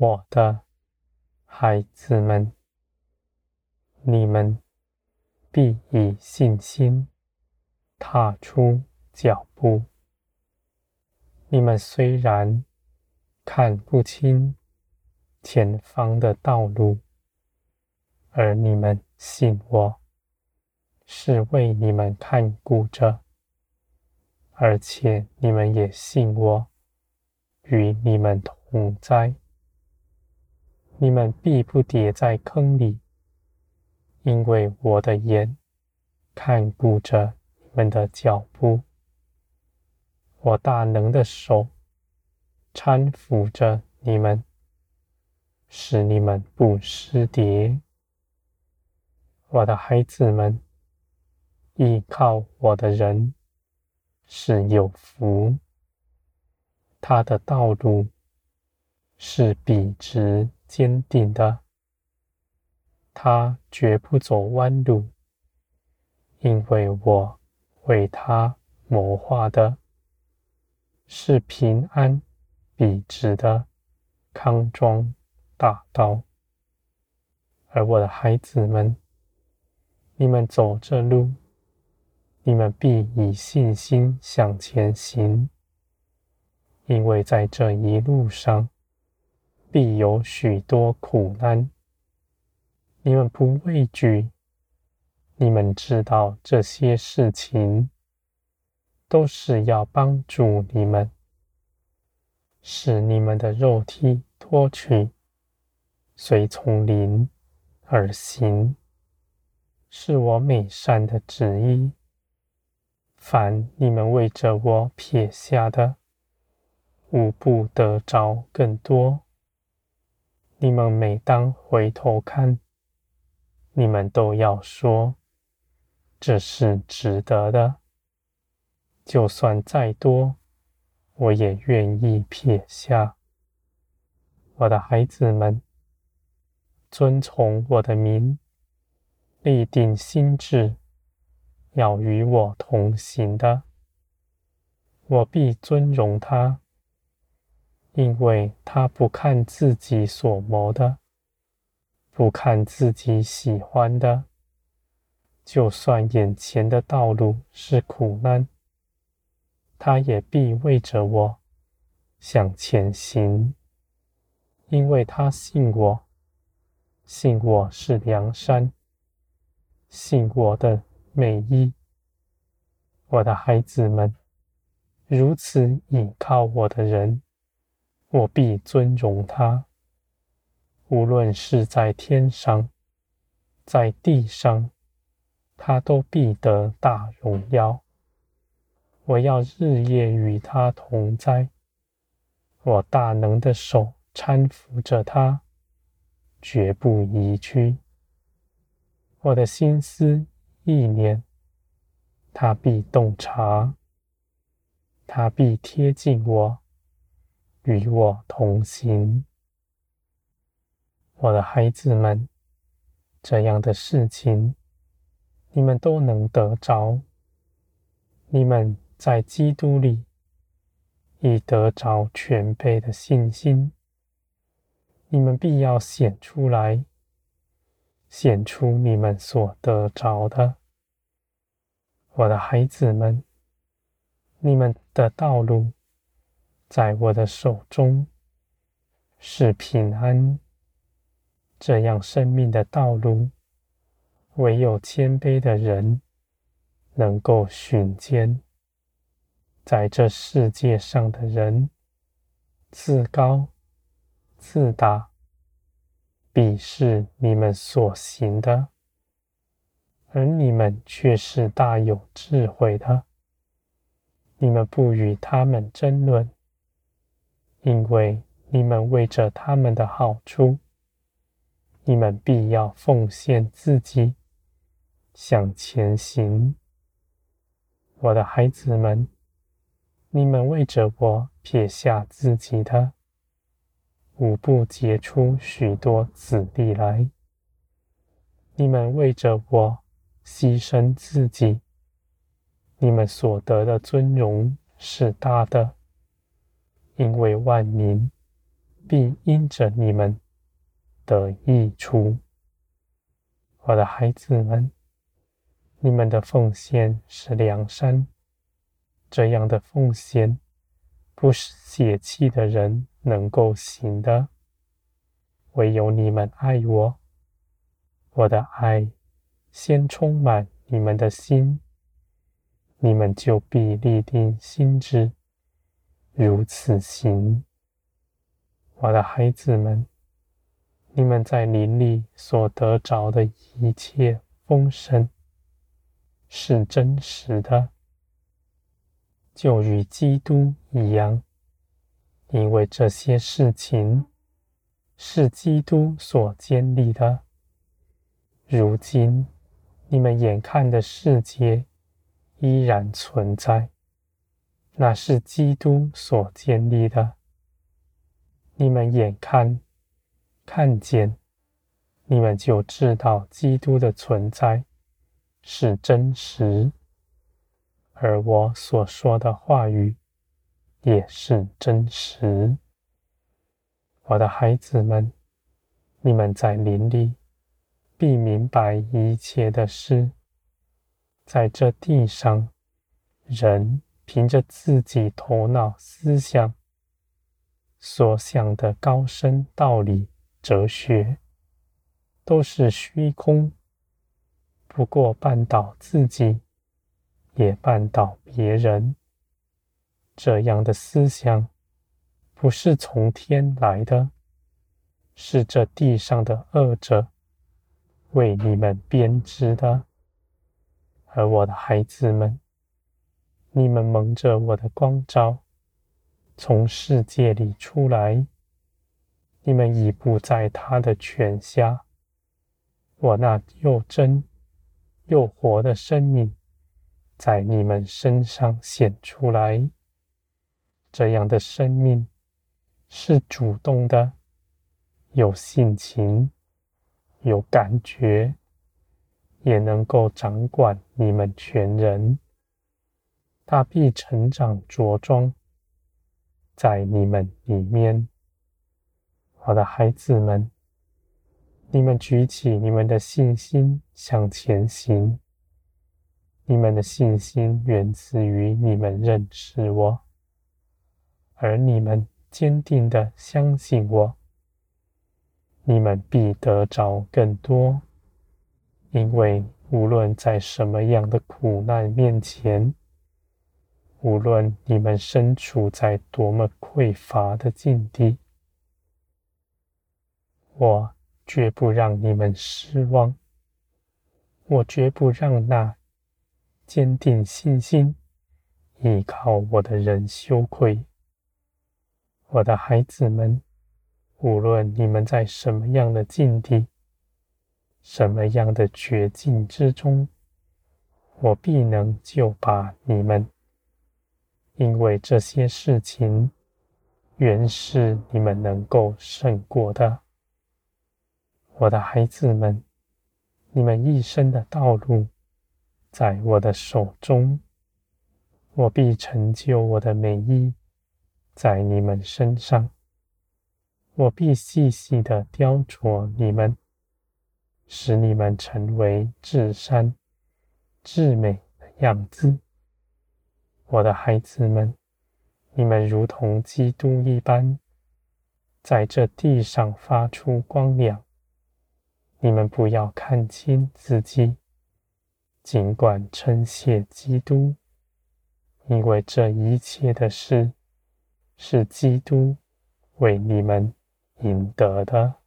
我的孩子们，你们必以信心踏出脚步。你们虽然看不清前方的道路，而你们信我，是为你们看顾着，而且你们也信我，与你们同在。你们必不跌在坑里，因为我的眼看顾着你们的脚步，我大能的手搀扶着你们，使你们不失跌。我的孩子们，依靠我的人是有福，他的道路是笔直。坚定的，他绝不走弯路，因为我为他谋划的是平安笔直的康庄大道。而我的孩子们，你们走这路，你们必以信心向前行，因为在这一路上。必有许多苦难，你们不畏惧。你们知道这些事情都是要帮助你们，使你们的肉体脱去，随从灵而行，是我美善的旨意。凡你们为着我撇下的，无不得着更多。你们每当回头看，你们都要说：“这是值得的。”就算再多，我也愿意撇下。我的孩子们，遵从我的名，立定心志，要与我同行的，我必尊荣他。因为他不看自己所谋的，不看自己喜欢的，就算眼前的道路是苦难，他也必为着我向前行，因为他信我，信我是梁山，信我的美意。我的孩子们，如此倚靠我的人。我必尊荣他，无论是在天上，在地上，他都必得大荣耀。我要日夜与他同在，我大能的手搀扶着他，绝不移去。我的心思意念，他必洞察，他必贴近我。与我同行，我的孩子们，这样的事情你们都能得着。你们在基督里已得着全备的信心，你们必要显出来，显出你们所得着的。我的孩子们，你们的道路。在我的手中是平安，这样生命的道路，唯有谦卑的人能够寻见。在这世界上的人，自高自大，鄙视你们所行的，而你们却是大有智慧的。你们不与他们争论。因为你们为着他们的好处，你们必要奉献自己，向前行。我的孩子们，你们为着我撇下自己的，五不结出许多子弟来。你们为着我牺牲自己，你们所得的尊荣是大的。因为万民必因着你们得益处。我的孩子们，你们的奉献是良善，这样的奉献不是血气的人能够行的，唯有你们爱我，我的爱先充满你们的心，你们就必立定心志，如此行。我的孩子们。你们在林里所得着的一切丰盛，是真实的，就与基督一样，因为这些事情是基督所建立的。如今你们眼看的世界依然存在，那是基督所建立的。你们眼看。看见，你们就知道基督的存在是真实，而我所说的话语也是真实。我的孩子们，你们在林里必明白一切的事。在这地上，人凭着自己头脑思想所想的高深道理。哲学都是虚空，不过绊倒自己，也绊倒别人。这样的思想不是从天来的，是这地上的恶者为你们编织的。而我的孩子们，你们蒙着我的光照，从世界里出来。你们已不在他的权下，我那又真又活的生命在你们身上显出来。这样的生命是主动的，有性情，有感觉，也能够掌管你们全人。他必成长茁壮在你们里面。我的孩子们，你们举起你们的信心向前行。你们的信心源自于你们认识我，而你们坚定的相信我，你们必得着更多。因为无论在什么样的苦难面前，无论你们身处在多么匮乏的境地，我绝不让你们失望，我绝不让那坚定信心、依靠我的人羞愧。我的孩子们，无论你们在什么样的境地、什么样的绝境之中，我必能救拔你们，因为这些事情原是你们能够胜过的。我的孩子们，你们一生的道路在我的手中，我必成就我的美意在你们身上，我必细细的雕琢你们，使你们成为至善、至美的样子。我的孩子们，你们如同基督一般，在这地上发出光亮。你们不要看轻自己，尽管称谢基督，因为这一切的事是基督为你们赢得的。